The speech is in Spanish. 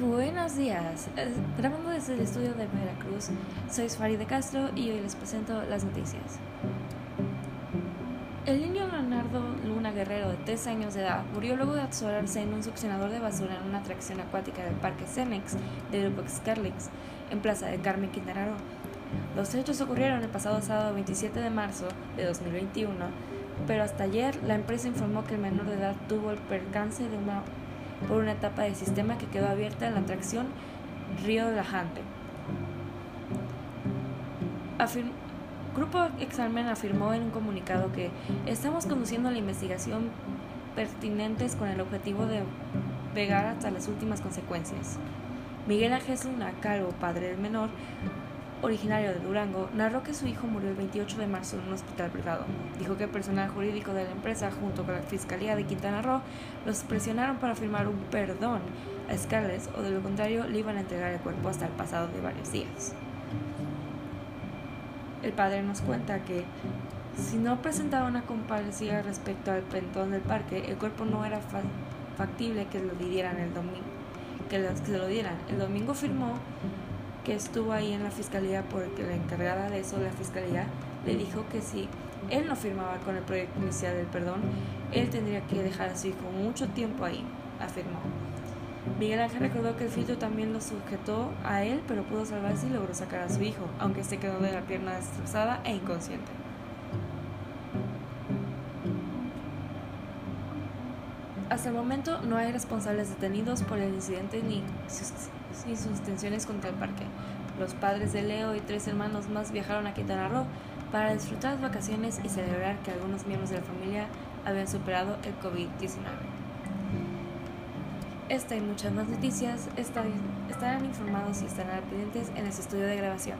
Buenos días, eh, grabando desde el estudio de Veracruz, soy Fari de Castro y hoy les presento las noticias. El niño Leonardo Luna Guerrero, de 3 años de edad, murió luego de atorarse en un succionador de basura en una atracción acuática del Parque Cemex del grupo Scarlix, en Plaza de Carmen Quintana Roo. Los hechos ocurrieron el pasado sábado 27 de marzo de 2021, pero hasta ayer la empresa informó que el menor de edad tuvo el percance de una por una etapa de sistema que quedó abierta en la atracción Río de la Jante. Grupo Examen afirmó en un comunicado que estamos conduciendo la investigación pertinentes con el objetivo de pegar hasta las últimas consecuencias. Miguel Ángel Luna, padre del menor, originario de Durango, narró que su hijo murió el 28 de marzo en un hospital privado. Dijo que el personal jurídico de la empresa, junto con la Fiscalía de Quintana Roo, los presionaron para firmar un perdón a Scarlett o de lo contrario le iban a entregar el cuerpo hasta el pasado de varios días. El padre nos cuenta que si no presentaba una comparecida respecto al pentón del parque, el cuerpo no era factible que lo dieran el domingo. Que, que se lo dieran. El domingo firmó que estuvo ahí en la fiscalía porque la encargada de eso, la fiscalía, le dijo que si él no firmaba con el proyecto inicial del perdón, él tendría que dejar a su hijo mucho tiempo ahí, afirmó. Miguel Ángel recordó que el filtro también lo sujetó a él, pero pudo salvarse y logró sacar a su hijo, aunque se quedó de la pierna destrozada e inconsciente. Hasta el momento no hay responsables detenidos por el incidente ni y sus tensiones contra el parque. Los padres de Leo y tres hermanos más viajaron a Quintana Roo para disfrutar las vacaciones y celebrar que algunos miembros de la familia habían superado el COVID-19. Esta y muchas más noticias estarán informados y estarán pendientes en el estudio de grabación.